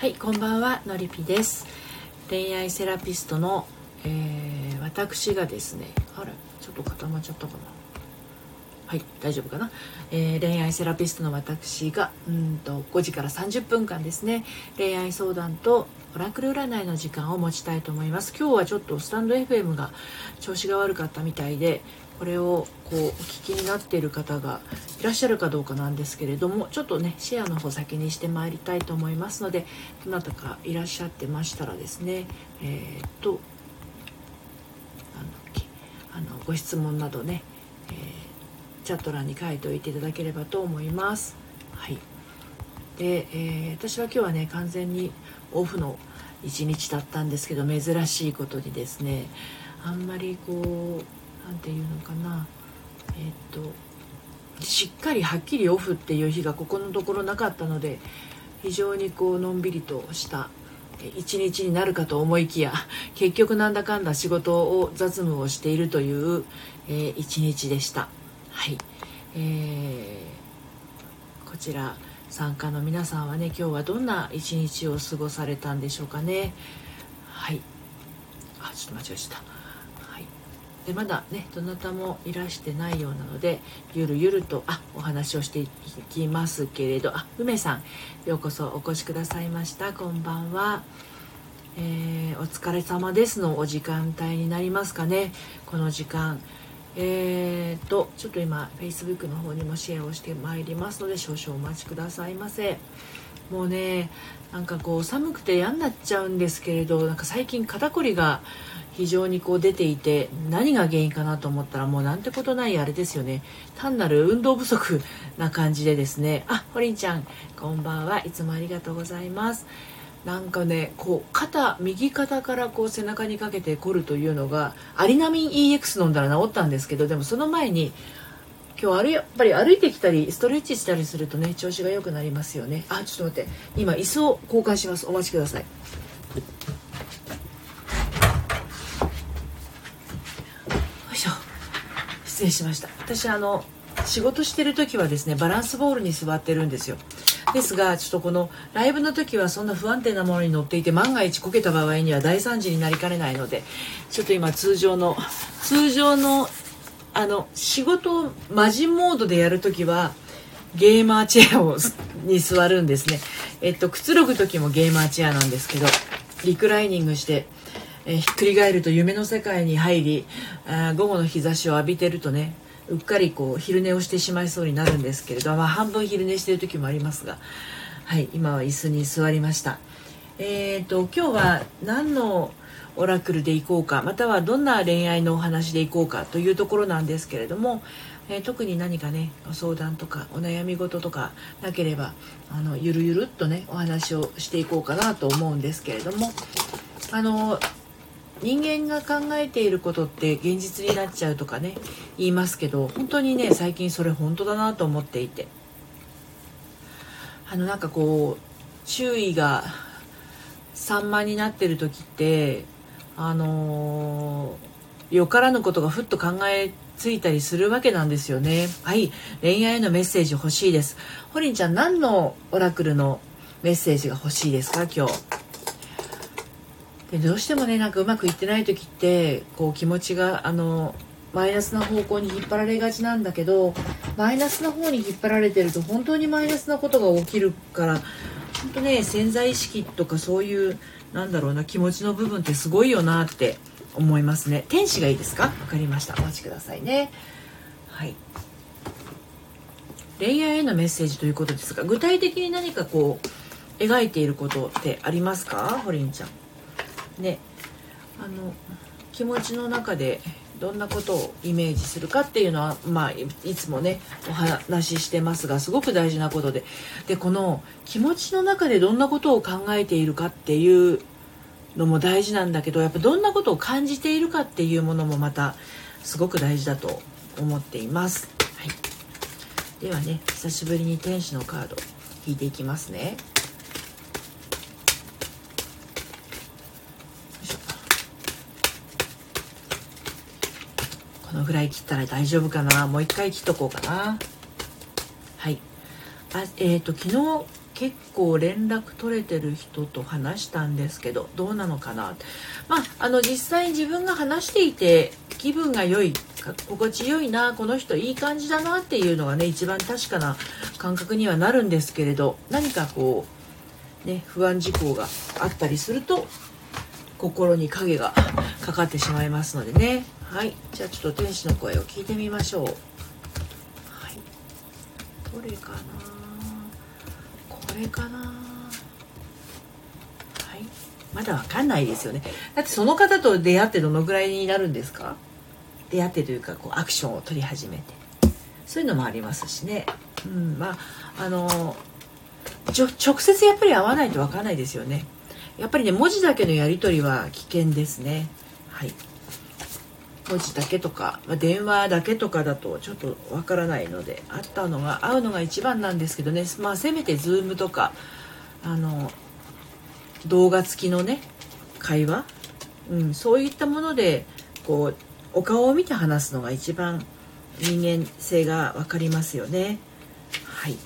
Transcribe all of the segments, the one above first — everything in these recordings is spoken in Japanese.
はいこんばんはのりぴです。恋愛セラピストの、えー、私がですねあれちょっと固まっちゃったかな。はい大丈夫かな、えー、恋愛セラピストの私がうんと5時から30分間ですね恋愛相談とオラクル占いの時間を持ちたいと思います。今日はちょっとスタンド FM が調子が悪かったみたいでこれをこうお聞きになっている方がいらっしゃるかどうかなんですけれどもちょっとねシェアの方先にしてまいりたいと思いますのでどなたかいらっしゃってましたらですねえー、っとあのご質問などね、えー、チャット欄に書いておいていただければと思います。はいで、えー、私は今日はね完全にオフの一日だったんですけど珍しいことにですねあんまりこう何て言うのかなえっとしっかりはっきりオフっていう日がここのところなかったので非常にこうのんびりとした一日になるかと思いきや結局なんだかんだ仕事を雑務をしているという、えー、一日でした。はい、えー、こちら参加の皆さんはね今日はどんな一日を過ごされたんでしょうかね。はいあちょっと間違えちゃった。でまだねどなたもいらしてないようなのでゆるゆるとあお話をしていきますけれどあ梅さんようこそお越しくださいました。こんばんは、えー、お疲れ様ですのお時間帯になりますかね。この時間。えーとちょっと今 Facebook の方にもシェアをしてまいりますので少々お待ちくださいませ。もうねなんかこう寒くて嫌になっちゃうんですけれどなんか最近肩こりが非常にこう出ていて何が原因かなと思ったらもうなんてことないあれですよね。単なる運動不足な感じでですね。あホリンちゃんこんばんは。いつもありがとうございます。なんかねこう肩右肩からこう背中にかけて凝るというのがアリナミン EX 飲んだら治ったんですけどでもその前に今日あやっぱり歩いてきたりストレッチしたりするとね調子が良くなりますよね。あちょっと待って。今椅子を交換します。お待ちください。失礼しました。私あの仕事してる時はですねバランスボールに座ってるんですよ。ですがちょっとこのライブの時はそんな不安定なものに乗っていて万が一こけた場合には大惨事になりかねないのでちょっと今通常の通常のあの仕事をマジモードでやる時はゲーマーチェアをに座るんですね。えっとくつろぐ時もゲーマーチェアなんですけどリクライニングしてえ、ひっくり返ると夢の世界に入りあ午後の日差しを浴びてるとねうっかりこう昼寝をしてしまいそうになるんですけれど、まあ、半分昼寝してる時もありますが、はい、今は椅子に座りました。えーと、今日は何のオラクルでいこうかまたはどんな恋愛のお話でいこうかというところなんですけれども、えー、特に何かねご相談とかお悩み事とかなければあのゆるゆるっとねお話をしていこうかなと思うんですけれどもあの人間が考えていることって現実になっちゃうとかね言いますけど本当にね最近それ本当だなと思っていて。あのなんかこう注意が散漫になってる時ってあのー、よからぬことがふっと考えついたりするわけなんですよね。はい恋愛のメッセージ欲しいです。ホリンちゃん何のオラクルのメッセージが欲しいですか今日？でどうしてもねなんかうまくいってない時ってこう気持ちがあのマイナスな方向に引っ張られがちなんだけどマイナスな方に引っ張られてると本当にマイナスなことが起きるから本当ね潜在意識とかそういうなんだろうな気持ちの部分ってすごいよなって思いますね。天使がいいですか？わかりました。お待ちくださいね。はい。恋愛へのメッセージということですが具体的に何かこう描いていることってありますか？ホリンちゃん。ねあの気持ちの中でどんなことをイメージするかっていうのは、まあ、いつもねお話ししてますがすごく大事なことででこの気持ちの中でどんなことを考えているかっていうのも大事なんだけどやっぱどんなことを感じているかっていうものもまたすごく大事だと思っています。はい、ではね久しぶりに天使のカード引いていきますね。このぐらい切ったら大丈夫かな。もう一回切っとこうかな。はい。あえっ、ー、と昨日結構連絡取れてる人と話したんですけどどうなのかな。まああの実際自分が話していて気分が良い心地よいなこの人いい感じだなっていうのがね一番確かな感覚にはなるんですけれど何かこうね不安事項があったりすると心に影がかかってしまいますのでね。はい。じゃあちょっと天使の声を聞いてみましょう。はい。どれかな？これかな？はい。まだわかんないですよね。だってその方と出会ってどのぐらいになるんですか？出会ってというかこうアクションを取り始めて。そういうのもありますしね。うん。まああの直接やっぱり会わないと分かんないですよね。やっぱりね文字だけのやり取りは危険ですね。はい。文字だけとか、まあ、電話だけとかだとちょっとわからないので会ったのが会うのが一番なんですけどね。まあせめて Zoom とかあの動画付きのね会話、うん、そういったものでこうお顔を見て話すのが一番人間性が分かりますよね。はい、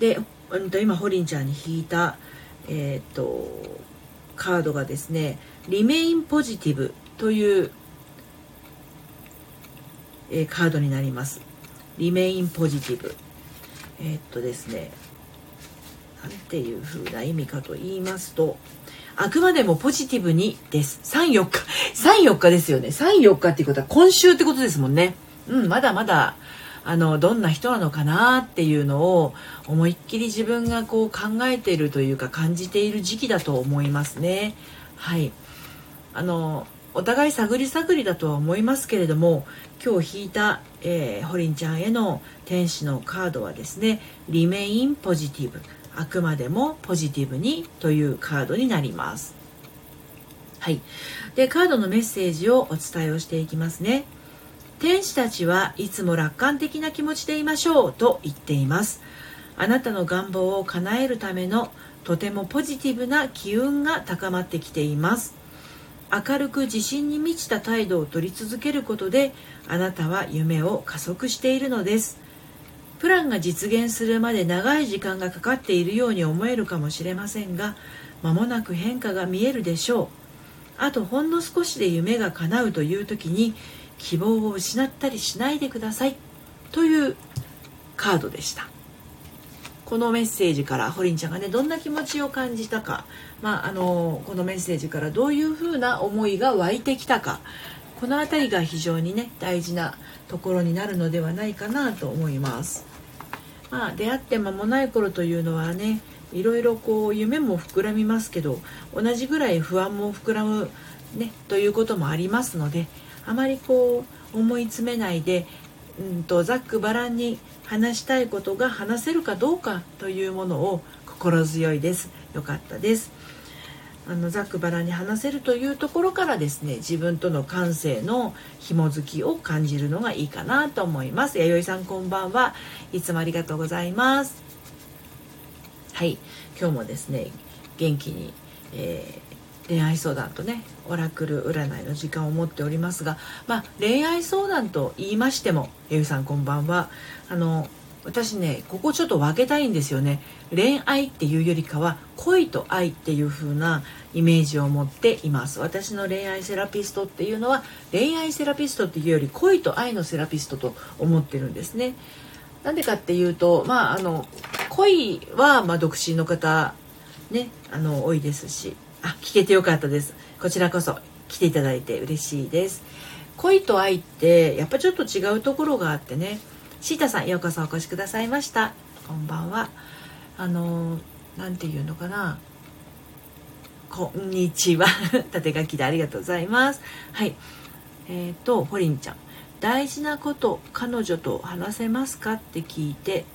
で今ホリンちゃんに引いた、えーとカードがですね「リメインポジティブ」という、えー、カードになります。リメインポジティブ。えー、っとですねなんていう風な意味かと言いますとあくまでもポジティブにです34日34日ですよね34日っていうことは今週ってことですもんねうんまだまだあのどんな人なのかなっていうのを思いっきり自分がこう考えているというか感じている時期だと思いますね。はいあのお互い探り探りだとは思いますけれども今日引いた、えー、ホリンちゃんへの天使のカードはですね「リメインポジティブ」あくまでもポジティブにというカードになります。はい、でカードのメッセージをお伝えをしていきますね。天使たちはいつも楽観的な気持ちでいましょうと言っています。あなたの願望を叶えるためのとてもポジティブな機運が高まってきています。明るく自信に満ちた態度を取り続けることであなたは夢を加速しているのです。プランが実現するまで長い時間がかかっているように思えるかもしれませんが間もなく変化が見えるでしょう。あとほんの少しで夢が叶うという時に希望を失ったりしないでください。というカードでした。このメッセージからホリンちゃんがねどんな気持ちを感じたか、まあ、あのこのメッセージからどういうふうな思いが湧いてきたか。この辺りが非常にね大事なところになるのではないかなと思います。まあ、出会って間もない頃というのはねいろいろこう夢も膨らみますけど同じぐらい不安も膨らむ、ね、ということもありますのであまりこう思い詰めないで、うんと、ざっくばらんに話したいことが話せるかどうかというものを心強いです。よかったです。あのざっくばらんに話せるというところからですね自分との感性の紐づきを感じるのがいいかなと思います。弥生さんこんばんは。いつもありがとうございます。はい。今日もですね元気に、え、恋愛相談とねオラクル占いの時間を持っておりますが、まあ、恋愛相談と言いましてもゆうさんこんばんは。あの私ねここちょっと分けたいんですよね。恋愛っていうよりかは恋と愛っていう風なイメージを持っています。私の恋愛セラピストっていうのは恋愛セラピストっていうより恋と愛のセラピストと思ってるんですね。なんでかっていうとまああの恋はま独身の方ねあの多いですしあ聞けてよかったです。こちらこそ来ていただいて嬉しいです。恋と愛ってやっぱちょっと違うところがあってね。シータさんようこそお越しくださいました。こんばんは。あの何て言うのかな。こんにちは。縦書きでありがとうございます。はい。えっ、ー、とホリンちゃん。大事なこと彼女と話せますか？って聞いて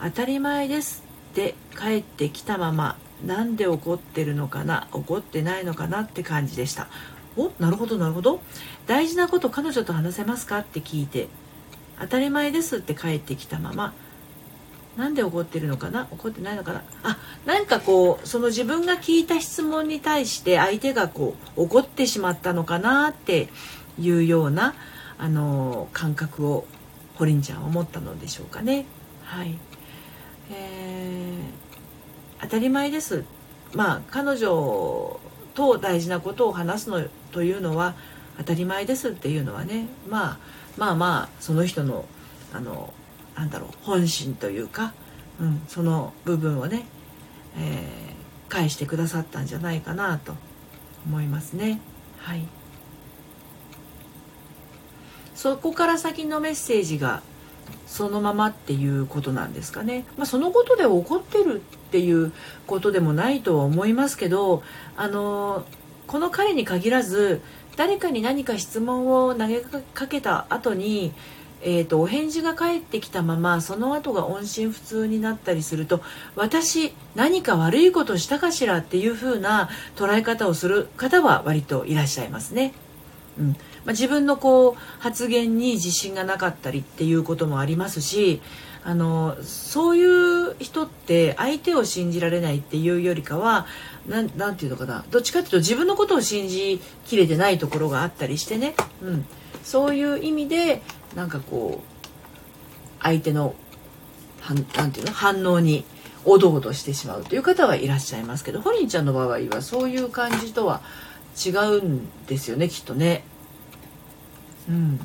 当たり前です。って帰ってきたまま。なんで怒ってるのかな？怒ってないのかなって感じでした。お？なるほどなるほど。大事なこと彼女と話せますか？って聞いて。当たり前ですって帰ってきたまま。なんで怒ってるのかな？怒ってないのかな？あなんかこうその自分が聞いた質問に対して相手がこう怒ってしまったのかなっていうようなあの感覚をホリンちゃんは持ったのでしょうかね。はい。えー当たり前ですまあ彼女と大事なことを話すのというのは当たり前ですっていうのはね、まあ、まあまあその人のあのなんだろう本心というか、うん、その部分をね、えー、返してくださったんじゃないかなと思いますね。はいそこから先のメッセージがそのままっていうことなんですかね。まあ、そのことで起こってるっていうことでもないとは思いますけど、あのこの彼に限らず誰かに何か質問を投げかけた後に、えーと、お返事が返ってきたままその後が音信不通になったりすると私何か悪いことしたかしらっていう風な捉え方をする方は割といらっしゃいますね。うんまあ、自分のこう発言に自信がなかったりっていうこともありますしあのそういう人って相手を信じられないっていうよりかは何て言うのかなどっちかっていうと自分のことを信じきれてないところがあったりしてね、うん、そういう意味でなんかこう相手の何て言うの反応におどおどしてしまうという方はいらっしゃいますけどホリンちゃんの場合はそういう感じとは違うんですよねきっとね。うん、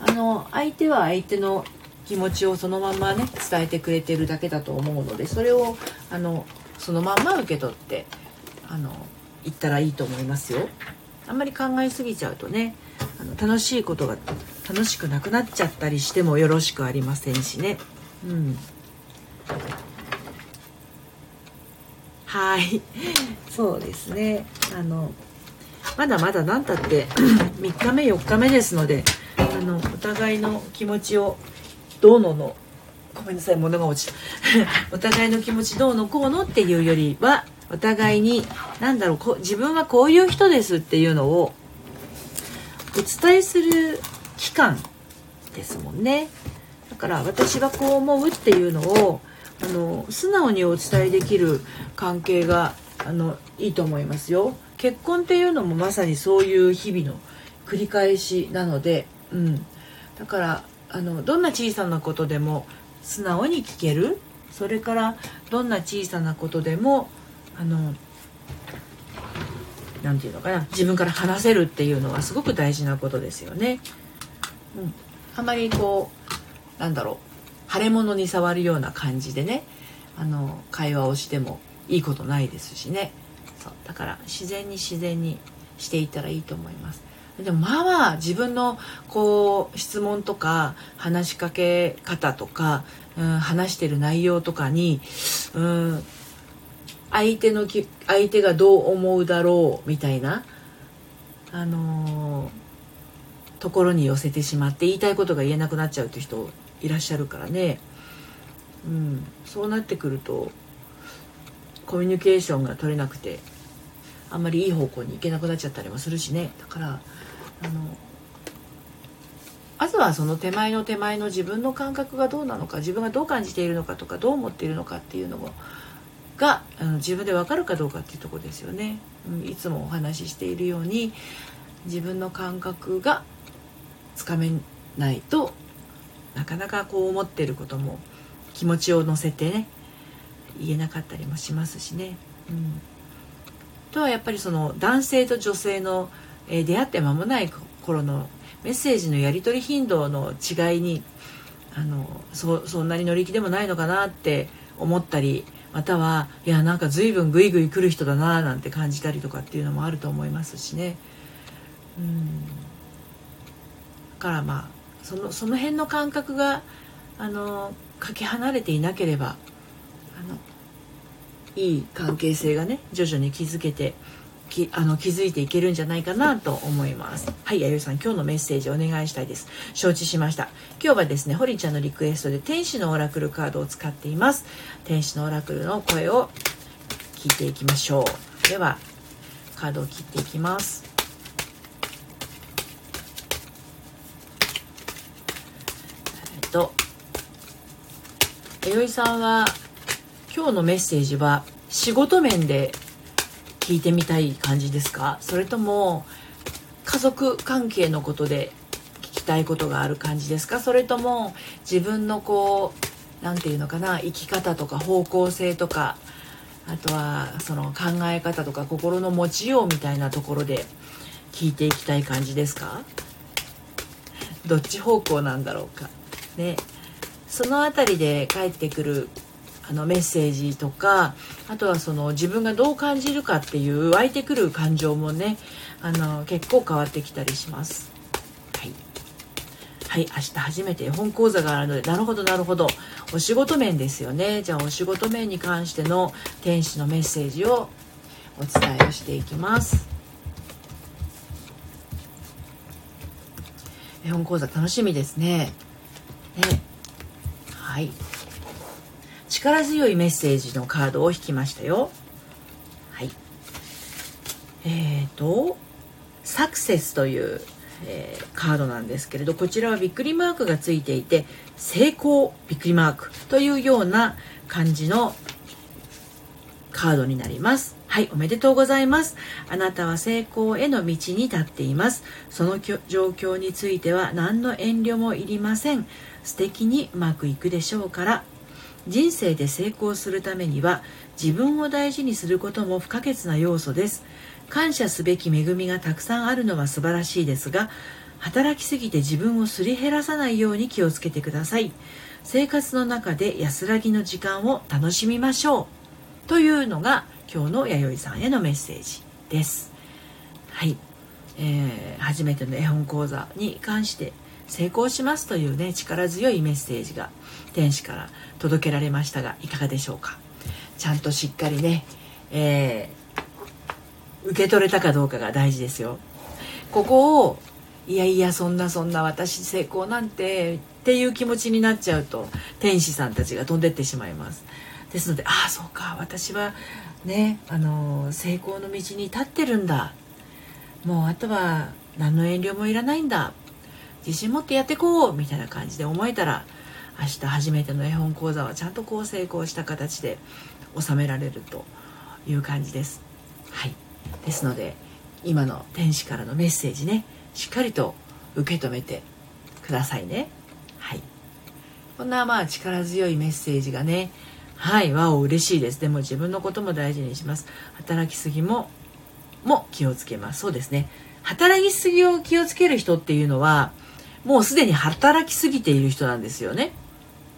あの相手は相手の気持ちをそのままね伝えてくれてるだけだと思うのでそれをあのそのまんま受け取ってあの言ったらいいと思いますよ。あんまり考えすぎちゃうとねあの楽しいことが楽しくなくなっちゃったりしてもよろしくありませんしね。うん、はいそうですねあのまだまだ何たって 3日目4日目ですのであのお互いの気持ちをどうののごめんなさい物が落ちた。お互いの気持ちどうのこうのっていうよりはお互いに何だろうこ自分はこういう人ですっていうのをお伝えする期間ですもんね。だから私はこう思うっていうのをあの素直にお伝えできる関係があのいいと思いますよ。結婚っていうのもまさにそういう日々の繰り返しなので、うん、だからあのどんな小さなことでも素直に聞ける？それからどんな小さなことでもあの何て言うのかな？自分から話せるっていうのはすごく大事なことですよね。うん、あまりこうなんだろう？腫れ物に触るような感じでねあの会話をしてもいいことないですしね。そう。だから自然に自然にしていったらいいと思います。でもまあまあ自分のこう質問とか話しかけ方とか、うん、話してる内容とかに、うん、相手の相手がどう思うだろうみたいなあのー、ところに寄せてしまって言いたいことが言えなくなっちゃうっていう人いらっしゃるからね、うん、そうなってくるとコミュニケーションが取れなくてあんまりいい方向に行けなくなっちゃったりもするしね。だからあのまずはその手前の手前の自分の感覚がどうなのか自分がどう感じているのかとかどう思っているのかっていうのもがあの自分で分かるかどうかっていうとこですよね、うん、いつもお話ししているように自分の感覚がつかめないとなかなかこう思ってることも気持ちを乗せてね言えなかったりもしますしね。うんとはやっぱりその男性と女性の、えー、出会って間もない頃のメッセージのやり取り頻度の違いにあのそそんなに乗り気でもないのかなって思ったりまたはいやなんか随分グイグイ来る人だななんて感じたりとかっていうのもあると思いますしね。うんだからまあそのその辺の感覚があのかけ離れていなければあのいい関係性がね徐々に築けてきあの気づいていけるんじゃないかなと思います。はい弥生さん今日のメッセージお願いしたいです。承知しました。今日はですねホリちゃんのリクエストで天使のオラクルカードを使っています。天使のオラクルの声を聞いていきましょう。ではカードを切っていきます。えっと弥生さんは今日のメッセージは仕事面で聞いてみたい感じですか？それとも家族関係のことで聞きたいことがある感じですか？それとも自分のこう何て言うのかな？生き方とか方向性とかあとはその考え方とか心の持ちようみたいなところで聞いていきたい感じですか？どっち方向なんだろうか？ね。その辺りで返ってくるあのメッセージとかあとはその自分がどう感じるかっていう湧いてくる感情もねあの結構変わってきたりします。はいはい、明日初めて絵本講座があるので、なるほど、なるほど。お仕事面ですよね。じゃあ、お仕事面に関しての天使のメッセージをお伝えをしていきます。絵本講座楽しみですね。ね。はい。力強いメッセージのカードを引きましたよ。はい。えっ、ー、と、サクセスという、えー、カードなんですけれど、こちらはびっくりマークがついていて、成功びっくりマークというような感じのカードになります。はい、おめでとうございます。あなたは成功への道に立っています。その状況については何の遠慮もいりません。素敵にうまくいくでしょうから。人生で成功するためには自分を大事にすることも不可欠な要素です。感謝すべき恵みがたくさんあるのは素晴らしいですが働きすぎて自分をすり減らさないように気をつけてください。生活の中で安らぎの時間を楽しみましょう。というのが今日の弥生さんへのメッセージです。はい、えー、初めての絵本講座に関して成功しますというね力強いメッセージが天使から届けられましたがいかがでしょうか？ちゃんとしっかりね、えー、受け取れたかどうかが大事ですよ。ここをいやいやそんなそんな私成功なんてっていう気持ちになっちゃうと天使さんたちが飛んでってしまいます。ですのでああそうか私はねあの成功の道に立ってるんだ。もうあとは何の遠慮もいらないんだ。自信持ってやっていこうみたいな感じで思えたら明日初めての絵本講座はちゃんとこう成功した形で収められるという感じです。はい、ですので今の天使からのメッセージねしっかりと受け止めてくださいね。はい、こんなまあ力強いメッセージがねはいわお嬉しいですでも自分のことも大事にします働きすぎもも気をつけますそうですね働きすぎを気をつける人っていうのはもうすでに働きすぎている人なんですよね。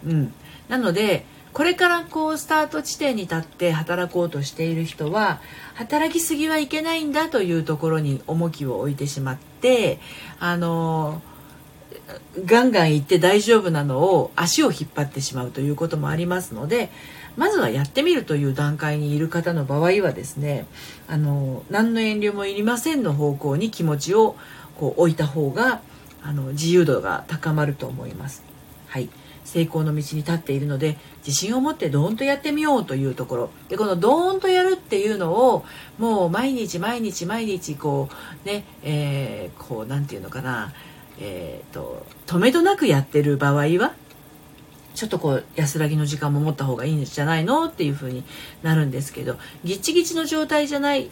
うん、なのでこれからこうスタート地点に立って働こうとしている人は働きすぎはいけないんだというところに重きを置いてしまってあのガンガン行って大丈夫なのを足を引っ張ってしまうということもありますのでまずはやってみるという段階にいる方の場合はですねあの何の遠慮もいりませんの方向に気持ちをこう置いた方があの自由度が高まると思います。はい、成功の道に立っているので自信を持ってドーンとやってみようというところ。でこのドーンとやるっていうのをもう毎日毎日毎日こうねえー、こう何て言うのかな。えーと、と止めどなくやってる場合はちょっとこう安らぎの時間も持った方がいいんじゃないのっていう風になるんですけどギチギチの状態じゃない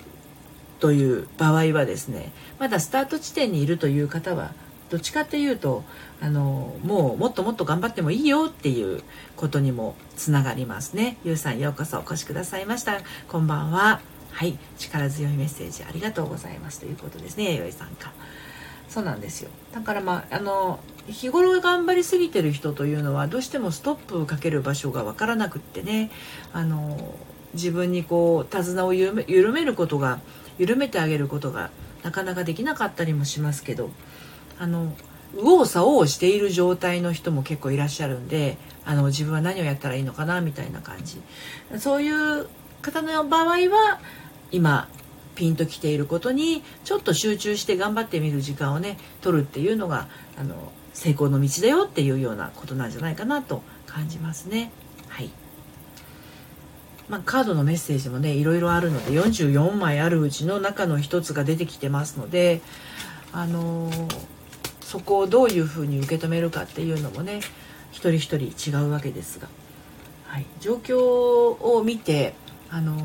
という場合はですねまだスタート地点にいるという方はどっちかっていうとあのもうもっともっと頑張ってもいいよっていうことにもつながりますね。ゆうさんようこそお越しくださいました。こんばんは。はい。力強いメッセージありがとうございますということですね。よいさんかそうなんですよ。だからまああの日頃頑張りすぎてる人というのはどうしてもストップをかける場所が分からなくってね。あの自分にこう手綱を緩め緩めることが緩めてあげることがなかなかできなかったりもしますけどあの右往左往している状態の人も結構いらっしゃるんであの自分は何をやったらいいのかなみたいな感じそういう方の場合は今ピンときていることにちょっと集中して頑張ってみる時間をね取るっていうのがあの成功の道だよっていうようなことなんじゃないかなと感じますね。はいまあ、カードのメッセージもねいろいろあるので44枚あるうちの中の一つが出てきてますのであのーそこをどういうふうに受け止めるかっていうのもね一人一人違うわけですが、はい、状況を見てあの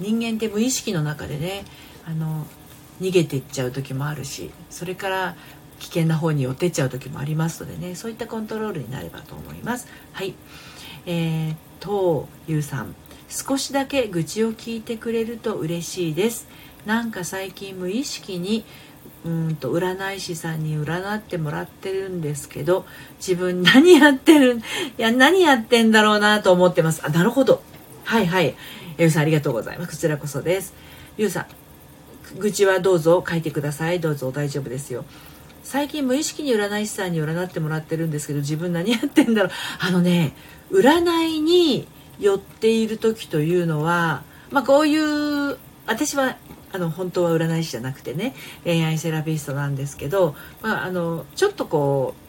人間って無意識の中でねあの逃げていっちゃう時もあるしそれから危険な方に寄ってっちゃう時もありますのでねそういったコントロールになればと思います。はい。えー、とゆうさん。少しだけ愚痴を聞いてくれると嬉しいです。なんか最近無意識にうんと占い師さんに占ってもらってるんですけど自分何やってるいや何やってんだろうなと思ってます。あなるほど。はいはい。ゆうさんありがとうございます。こちらこそです。ゆうさん愚痴はどうぞ書いてください。どうぞ大丈夫ですよ。最近無意識に占い師さんに占ってもらってるんですけど自分何やってんだろう。あのね占いに寄っている時というのはまあこういう私はあの本当は占い師じゃなくてね恋愛セラピストなんですけど、まあ、あのちょっとこう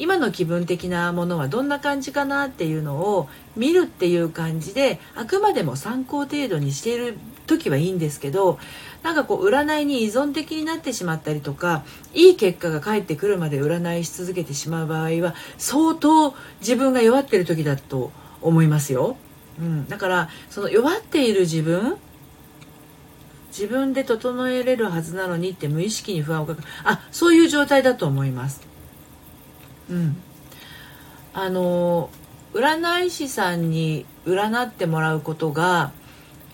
今の気分的なものはどんな感じかなっていうのを見るっていう感じであくまでも参考程度にしている時はいいんですけどなんかこう占いに依存的になってしまったりとかいい結果が返ってくるまで占いし続けてしまう場合は相当自分が弱ってる時だと思いますよ。うん、だからその弱っている自分自分で整えれるはずなのにって無意識に不安をかく。あそういう状態だと思います。うん。あの占い師さんに占ってもらうことが、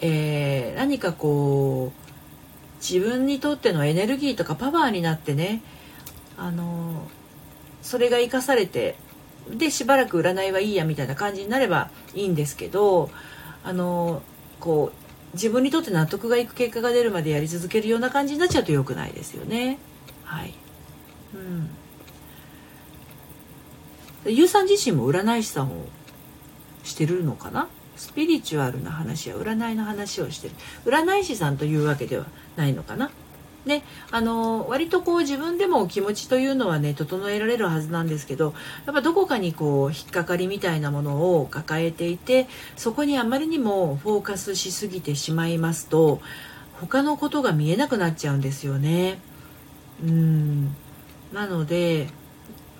えー、何かこう自分にとってのエネルギーとかパワーになってねあのそれが生かされてでしばらく占いはいいやみたいな感じになればいいんですけどあのこう自分にとって納得がいく結果が出るまでやり続けるような感じになっちゃうと良くないですよね。はい。うん。ゆうさん自身も占い師さんをしてるのかな？スピリチュアルな話や占いの話をしてる占い師さんというわけではないのかな？ね、あの割とこう自分でも気持ちというのはね整えられるはずなんですけどやっぱどこかにこう引っかかりみたいなものを抱えていてそこにあまりにもフォーカスしすぎてしまいますと他のことが見えなくなっちゃうんですよね。うんなので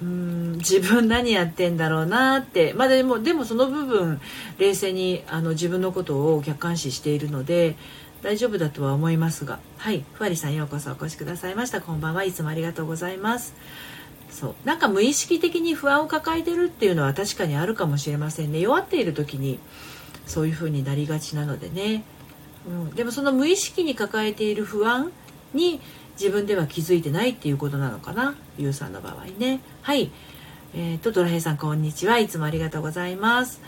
うん自分何やってんだろうなってまあでもでもその部分冷静にあの自分のことを客観視しているので大丈夫だとは思いますが。はい。ふわりさんようこそお越しくださいました。こんばんはいつもありがとうございます。そう。なんか無意識的に不安を抱えてるっていうのは確かにあるかもしれませんね。弱っている時にそういう風になりがちなのでね、うん、でもその無意識に抱えている不安に自分では気づいてないっていうことなのかな。ゆうさんの場合ね。はい。えーと、ドラヘイさんこんにちは。いつもありがとうございます。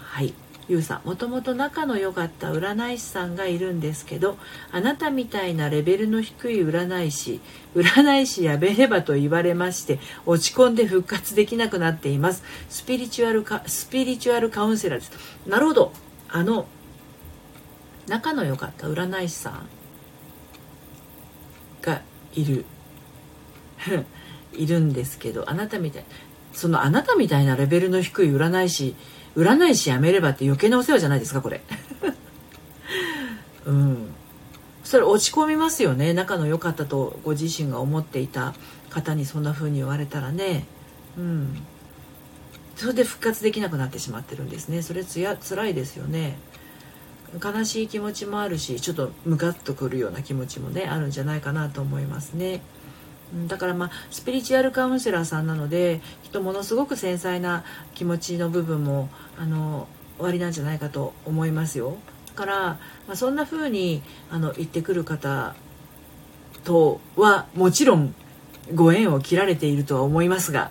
はい。ゆうさんもともと仲の良かった占い師さんがいるんですけどあなたみたいなレベルの低い占い師占い師やべればと言われまして落ち込んで復活できなくなっています。スピリチュアルかスピリチュアルカウンセラーです。なるほど。あの仲の良かった占い師さんがいる。いるんですけどあなたみたいそのあなたみたいなレベルの低い占い師占い師やめればって余計なお世話じゃないですかこれ。うん。それ落ち込みますよね。仲の良かったとご自身が思っていた方にそんな風に言われたらね。うん。それで復活できなくなってしまってるんですね。それつや辛いですよね。悲しい気持ちもあるしちょっとムカッとくるような気持ちもねあるんじゃないかなと思いますね。だからまあスピリチュアルカウンセラーさんなので人ものすごく繊細な気持ちの部分もあの終わりなんじゃないかと思いますよ。だから、まあ、そんな風にあの言ってくる方とはもちろんご縁を切られているとは思いますが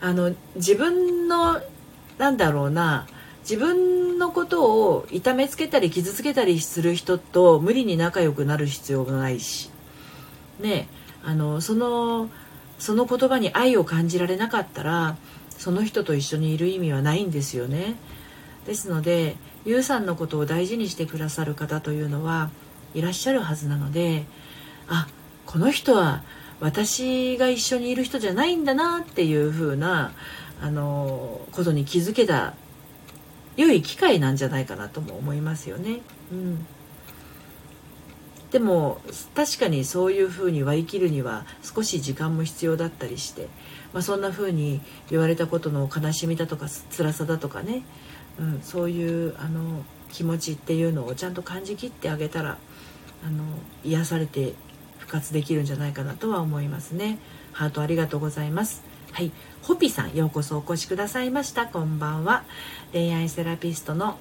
あの自分のなんだろうな自分のことを痛めつけたり傷つけたりする人と無理に仲良くなる必要がないしねえあのそのその言葉に愛を感じられなかったらその人と一緒にいる意味はないんですよね。ですのでゆうさんのことを大事にしてくださる方というのはいらっしゃるはずなのであこの人は私が一緒にいる人じゃないんだなっていう風なあのことに気づけた良い機会なんじゃないかなとも思いますよね。うんでも確かにそういうふうに割り切るには少し時間も必要だったりして、まあ、そんなふうに言われたことの悲しみだとか辛さだとかね、うん、そういうあの気持ちっていうのをちゃんと感じきってあげたらあの癒されて復活できるんじゃないかなとは思いますね。ハートありがとうございます。はいホピさんようこそお越しくださいましたこんばんは恋愛セラピストの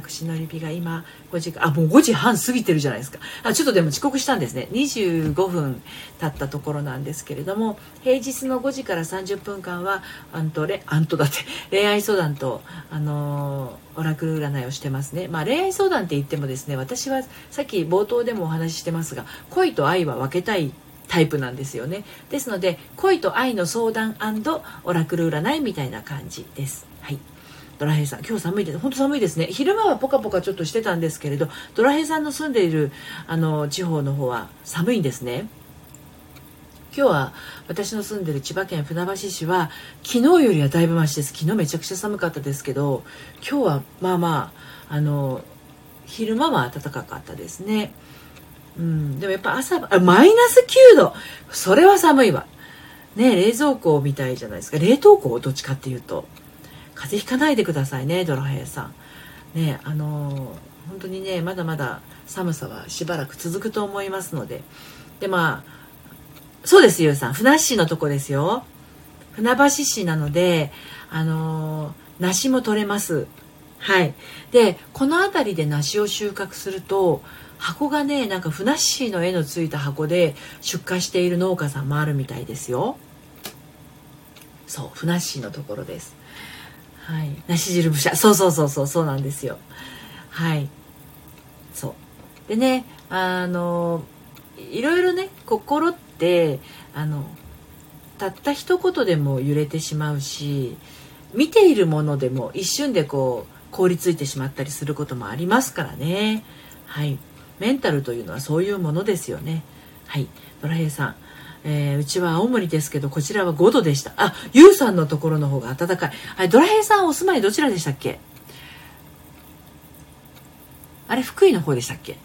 私のりぴが今5時あもう5時半過ぎてるじゃないですか。あちょっとでも遅刻したんですね。25分経ったところなんですけれども平日の5時から30分間はアントレアントだって 恋愛相談とあのオラクル占いをしてますね。まあ恋愛相談って言ってもですね私はさっき冒頭でもお話ししてますが恋と愛は分けたいタイプなんですよね。ですので恋と愛の相談オラクル占いみたいな感じです。はい。ドラヘイさん。今日寒いです。本当寒いですね。昼間はポカポカちょっとしてたんですけれどドラヘイさんの住んでいるあの地方の方は寒いんですね。今日は私の住んでる千葉県船橋市は昨日よりはだいぶマシです。昨日めちゃくちゃ寒かったですけど今日はまあまああの昼間は暖かかったですね。うん。でもやっぱ朝あマイナス9度。それは寒いわ。ね冷蔵庫みたいじゃないですか。冷凍庫？どっちかっていうと。風邪ひかないでくださいねドラヘイさん。ねあの、本当にねまだまだ寒さはしばらく続くと思いますので。でまあそうですゆうさん。船橋市のとこですよ。船橋市なのであの、梨も取れます。はい。でこの辺りで梨を収穫すると箱がねなんかふなっしーの絵のついた箱で出荷している農家さんもあるみたいですよ。そうふなっしーのところです。はい。梨汁武者そうそうそうそうそうなんですよ。はい。そう。でねあのいろいろね心ってあのたった一言でも揺れてしまうし見ているものでも一瞬でこう凍りついてしまったりすることもありますからね。はい。メンタルというのはそういうものですよね。はい。ドラヘイさん。えー、うちは青森ですけどこちらは5度でした。あゆうさんのところの方が暖かい。はいドラヘイさんお住まいどちらでしたっけ？あれ福井の方でしたっけ？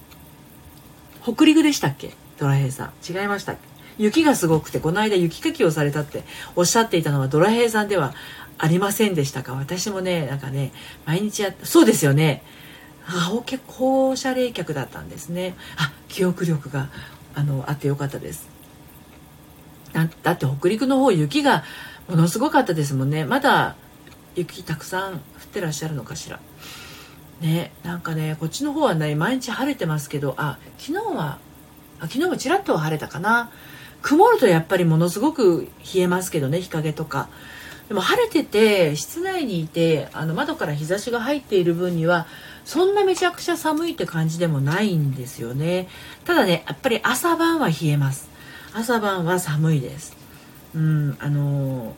北陸でしたっけ？ドラヘイさん。違いました雪がすごくてこの間雪かきをされたっておっしゃっていたのはドラヘイさんではありませんでしたか？私もねなんかね毎日やそうですよね。あ結構放射冷却だったんですね。あ記憶力があのあってよかったです。だだって北陸の方雪がものすごかったですもんね。まだ雪たくさん降ってらっしゃるのかしら。ねなんかねこっちの方はね毎日晴れてますけどあ昨日はあ昨日もちらっとは晴れたかな。曇るとやっぱりものすごく冷えますけどね日陰とか。でも晴れてて室内にいてあの窓から日差しが入っている分にはそんなめちゃくちゃ寒いって感じでもないんですよね。ただねやっぱり朝晩は冷えます。朝晩は寒いです。うんあの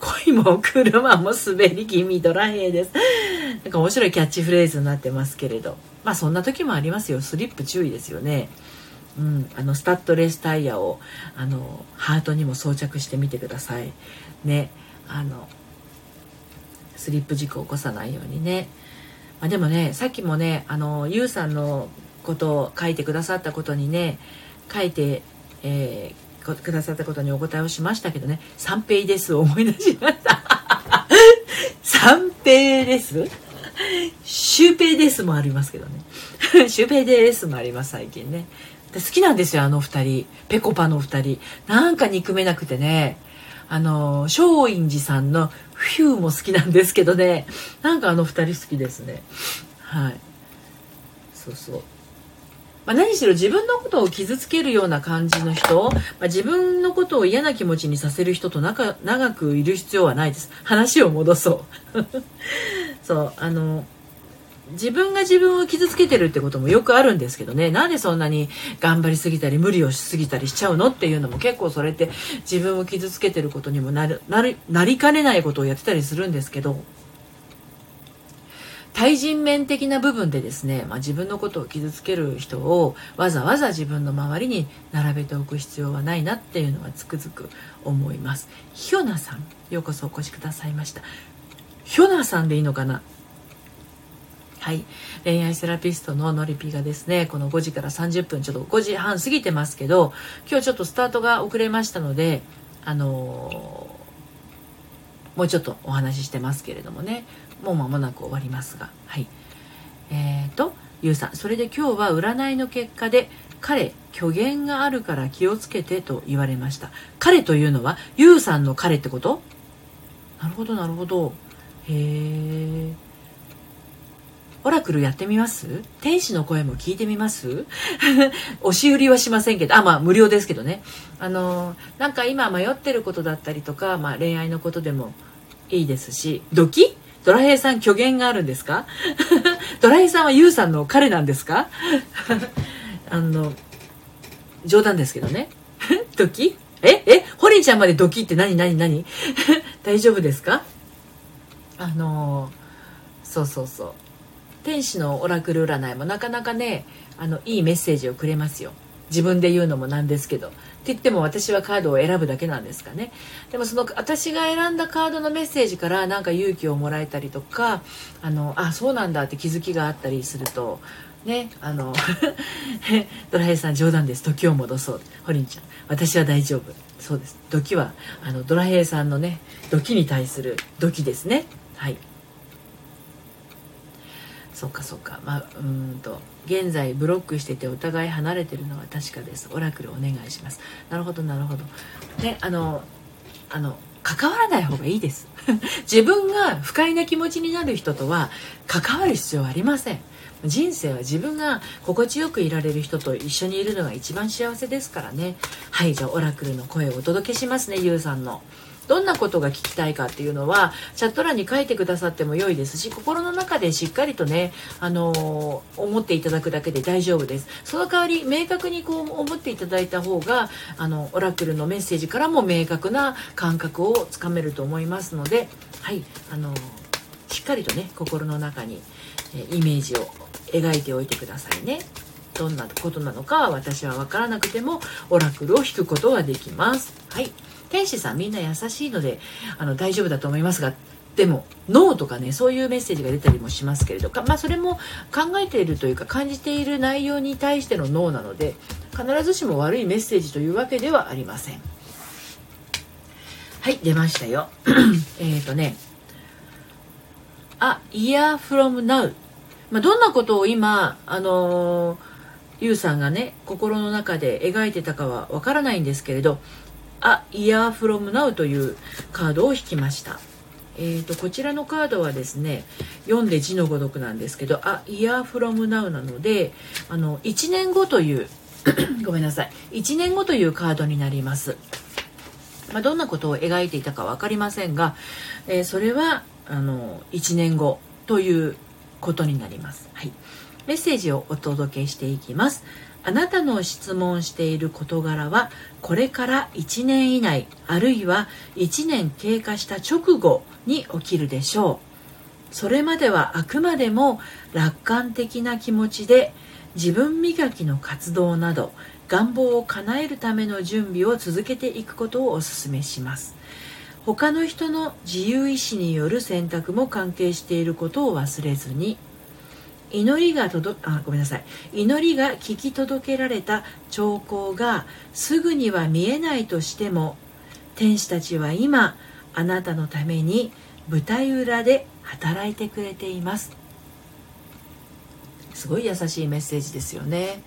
恋も車も滑り気味ドライです。なんか面白いキャッチフレーズになってますけれど。まあそんな時もありますよ。スリップ注意ですよね。うん、あのスタッドレスタイヤをあのハートにも装着してみてください。ねあのスリップ事故を起こさないようにね。まあ、でもねさっきもねあのゆうさんのことを書いてくださったことにね書いて、えー、くださったことにお答えをしましたけどね「三平です」思い出しました。三平です？シュウペイですもありますけどね。シュウペイですもあります最近ね。好きなんですよあの二人。ぺこぱの二人。なんか憎めなくてね。あの松陰寺さんのフューも好きなんですけどね。なんかあの2人好きですね。はい。そうそう、まあ、何しろ自分のことを傷つけるような感じの人、まあ、自分のことを嫌な気持ちにさせる人と仲長くいる必要はないです。話を戻そう。そうあの自分が自分を傷つけてるってこともよくあるんですけどね。なんでそんなに頑張りすぎたり無理をしすぎたりしちゃうのっていうのも結構それって自分を傷つけてることにもなるなるなりかねないことをやってたりするんですけど対人面的な部分でですね、まあ、自分のことを傷つける人をわざわざ自分の周りに並べておく必要はないなっていうのはつくづく思います。ひょなさんようこそお越しくださいました。ひょなさんでいいのかな？はい。恋愛セラピストののりぴがですねこの5時から30分ちょっと5時半過ぎてますけど今日ちょっとスタートが遅れましたのであのー、もうちょっとお話ししてますけれどもね。もう間もなく終わりますが。はい。えーとゆうさん。それで今日は占いの結果で彼虚言があるから気をつけてと言われました。彼というのはユウさんの彼ってこと？なるほどなるほど。へえオラクルやってみます？天使の声も聞いてみます？押し売りはしませんけど、あ、まあ無料ですけどね。あの、なんか今迷ってることだったりとか、まあ恋愛のことでもいいですし、ドキ？ドラヘイさん虚言があるんですか？ドラヘイさんはユウさんの彼なんですか？あの、冗談ですけどね。ドキ？え？え？ホリンちゃんまでドキって何何何？大丈夫ですか？あのそうそうそう。天使のオラクル占いもなかなかねあのいいメッセージをくれますよ。自分で言うのもなんですけど。って言っても私はカードを選ぶだけなんですかね。でもその私が選んだカードのメッセージからなんか勇気をもらえたりとかあのあそうなんだって気づきがあったりするとねあの ドラヘイさん冗談です。時を戻そう。ホリンちゃん。私は大丈夫。そうです。時はあのドラヘイさんのね時に対する時ですね。はい。そうかそうか。まあうんと現在ブロックしててお互い離れてるのは確かです。オラクルお願いします。なるほどなるほど。ねあのあの関わらない方がいいです。自分が不快な気持ちになる人とは関わる必要はありません。人生は自分が心地よくいられる人と一緒にいるのが一番幸せですからね。はいじゃあオラクルの声をお届けしますねゆうさんの。どんなことが聞きたいかっていうのはチャット欄に書いてくださっても良いですし心の中でしっかりとね、あのー、思っていただくだけで大丈夫です。その代わり明確にこう思っていただいた方があのオラクルのメッセージからも明確な感覚をつかめると思いますのではいあのー、しっかりとね心の中にイメージを描いておいてくださいね。どんなことなのかは私は分からなくてもオラクルを引くことができます。はい。天使さんみんな優しいのであの大丈夫だと思いますがでもノーとかねそういうメッセージが出たりもしますけれどまあそれも考えているというか感じている内容に対してのノーなので必ずしも悪いメッセージというわけではありません。はい出ましたよ。えっとねあ year from now まあ、どんなことを今あのー、ゆうさんがね心の中で描いてたかはわからないんですけれどあ、イヤーフロムナウというカードを引きました。えーと、こちらのカードはですね読んで字のごとくなんですけどあイヤーフロムナウなのであの1年後という ごめんなさい1年後というカードになります、まあ、どんなことを描いていたか分かりませんが、えー、それはあの1年後ということになります、はい、メッセージをお届けしていきます。あなたの質問している事柄はこれから1年以内あるいは1年経過した直後に起きるでしょう。それまではあくまでも楽観的な気持ちで自分磨きの活動など願望を叶えるための準備を続けていくことをお勧めします。他の人の自由意志による選択も関係していることを忘れずに祈りが届あごめんなさい。祈りが聞き届けられた兆候がすぐには見えないとしても天使たちは今あなたのために舞台裏で働いてくれています。すごい優しいメッセージですよね。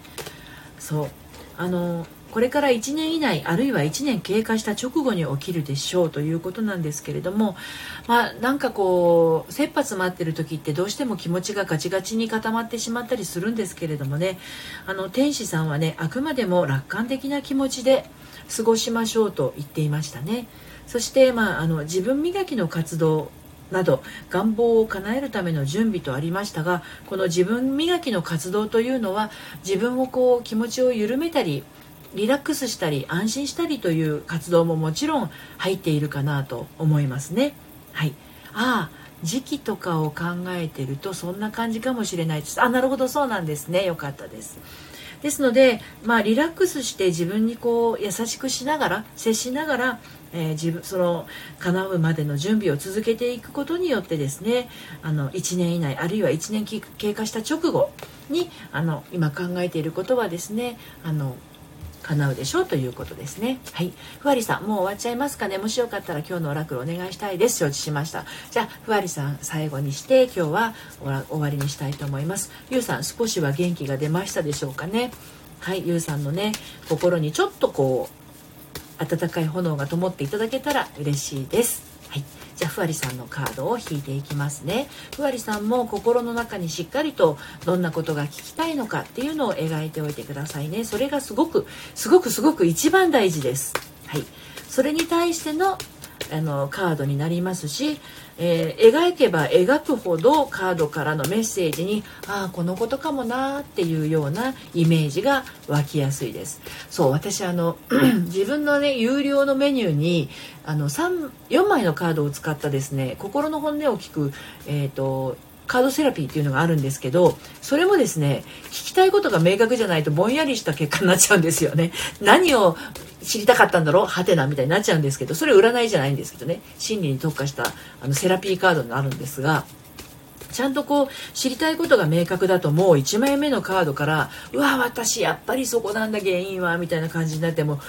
そう。あのこれから1年以内あるいは1年経過した直後に起きるでしょうということなんですけれどもまあなんかこう切羽詰まってる時ってどうしても気持ちがガチガチに固まってしまったりするんですけれどもねあの天使さんはねあくまでも楽観的な気持ちで過ごしましょうと言っていましたね。そして、まあ、あの自分磨きの活動など願望を叶えるための準備とありましたがこの自分磨きの活動というのは自分をこう気持ちを緩めたりリラックスしたり安心したりという活動ももちろん入っているかなと思いますね。はい、ああ時期とかを考えてるとそんな感じかもしれないです。あなるほどそうなんですねよかったです。ですので、まあ、リラックスして自分にこう優しくしながら接しながら、えー、自分その叶うまでの準備を続けていくことによってですねあの1年以内あるいは1年経過した直後にあの今考えていることはですねあの叶うでしょうということですね。はい。ふわりさんもう終わっちゃいますかね。もしよかったら今日のオラクルお願いしたいです。承知しました。じゃあふわりさん最後にして今日は終わりにしたいと思います。ゆうさん少しは元気が出ましたでしょうかね。はい。ゆうさんのね心にちょっとこう温かい炎が灯っていただけたら嬉しいです。はい。じゃあふわりさんのカードを引いていきますね。ふわりさんも心の中にしっかりとどんなことが聞きたいのかっていうのを描いておいてくださいね。それがすごくすごくすごく一番大事です。はい。それに対してのあのカードになりますし、えー、描けば描くほどカードからのメッセージにああこのことかもなっていうようなイメージが湧きやすいです。そう私あの 自分のね有料のメニューにあの4枚のカードを使ったですね心の本音を聞く、えーとカードセラピーっていうのがあるんですけどそれもですね聞きたいことが明確じゃないとぼんやりした結果になっちゃうんですよね。何を知りたかったんだろう？はてなみたいになっちゃうんですけどそれ占いじゃないんですけどね。心理に特化したあのセラピーカードになるんですがちゃんとこう知りたいことが明確だともう1枚目のカードからうわ私やっぱりそこなんだ原因はみたいな感じになっても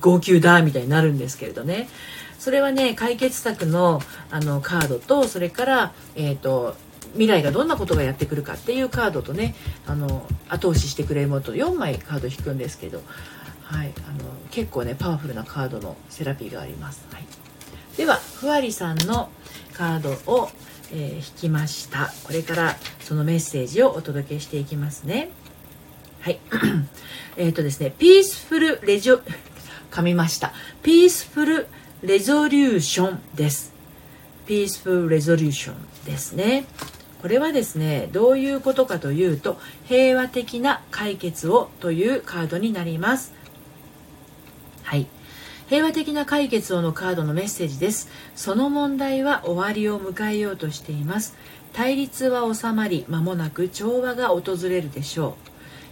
号泣だみたいになるんですけれどね。それはね解決策のあのカードとそれから、えーと未来がどんなことがやってくるかっていうカードとねあの後押ししてくれるものと4枚カード引くんですけど、はい、あの結構ねパワフルなカードのセラピーがあります、はい、ではふわりさんのカードを、えー、引きました。これからそのメッセージをお届けしていきますね。はい。えっとですねピースフルレジョ噛みました。ピースフルレゾリューションです。ピースフルレゾリューションですね。これはですねどういうことかというと平和的な解決をというカードになります。はい。平和的な解決をのカードのメッセージです。その問題は終わりを迎えようとしています。対立は収まり間もなく調和が訪れるでしょ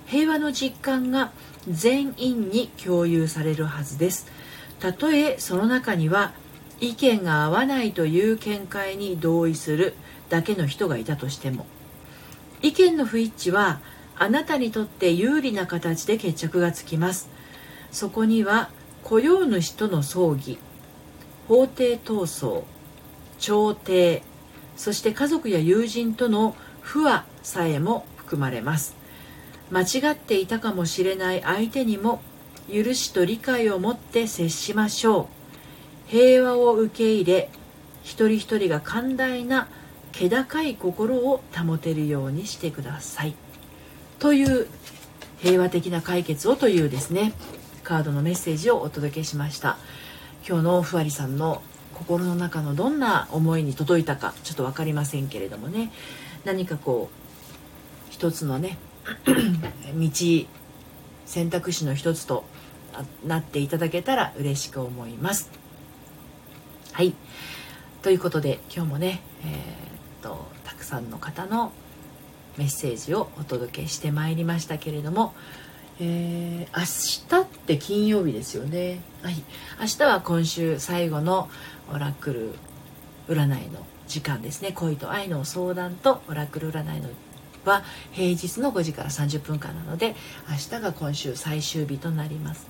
う。平和の実感が全員に共有されるはずです。たとえその中には意見が合わないという見解に同意する。だけの人がいたとしても意見の不一致はあなたにとって有利な形で決着がつきます。そこには雇用主との葬儀法廷闘争調停そして家族や友人との不和さえも含まれます。間違っていたかもしれない相手にも許しと理解を持って接しましょう。平和を受け入れ一人一人が寛大な気高い心を保てるようにしてください。という平和的な解決をというですねカードのメッセージをお届けしました。今日のふわりさんの心の中のどんな思いに届いたかちょっと分かりませんけれどもね。何かこう一つのね 道選択肢の一つとなっていただけたら嬉しく思います。はい。ということで今日もね、えーとたくさんの方のメッセージをお届けしてまいりましたけれども、えー、明日って金曜日ですよね、はい、明日は今週最後のオラクル占いの時間ですね。恋と愛の相談とオラクル占いのは平日の5時から30分間なので明日が今週最終日となります、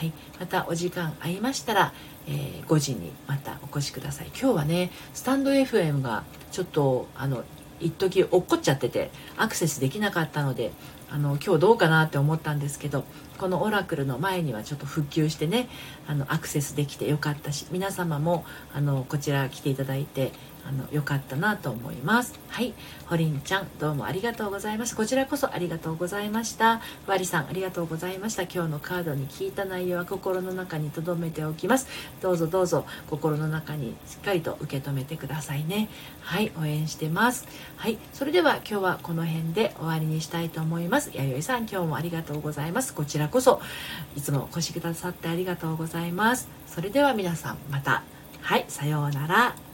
はい、またお時間合いましたら、えー、5時にまたお越しください。今日はねスタンド FM がちょっとあの一時落っこっちゃっててアクセスできなかったのであの今日どうかなって思ったんですけどこのオラクルの前にはちょっと復旧してねあのアクセスできてよかったし皆様もあのこちら来ていただいてあの良かったなと思います。はい。ほりんちゃんどうもありがとうございます。こちらこそありがとうございました。ふわりさんありがとうございました。今日のカードに聞いた内容は心の中に留めておきます。どうぞどうぞ心の中にしっかりと受け止めてくださいね。はい。応援してます。はい。それでは今日はこの辺で終わりにしたいと思います。弥生さん今日もありがとうございます。こちらこそいつもお越しくださってありがとうございます。それでは皆さんまた。はい。さようなら。